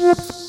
Yep.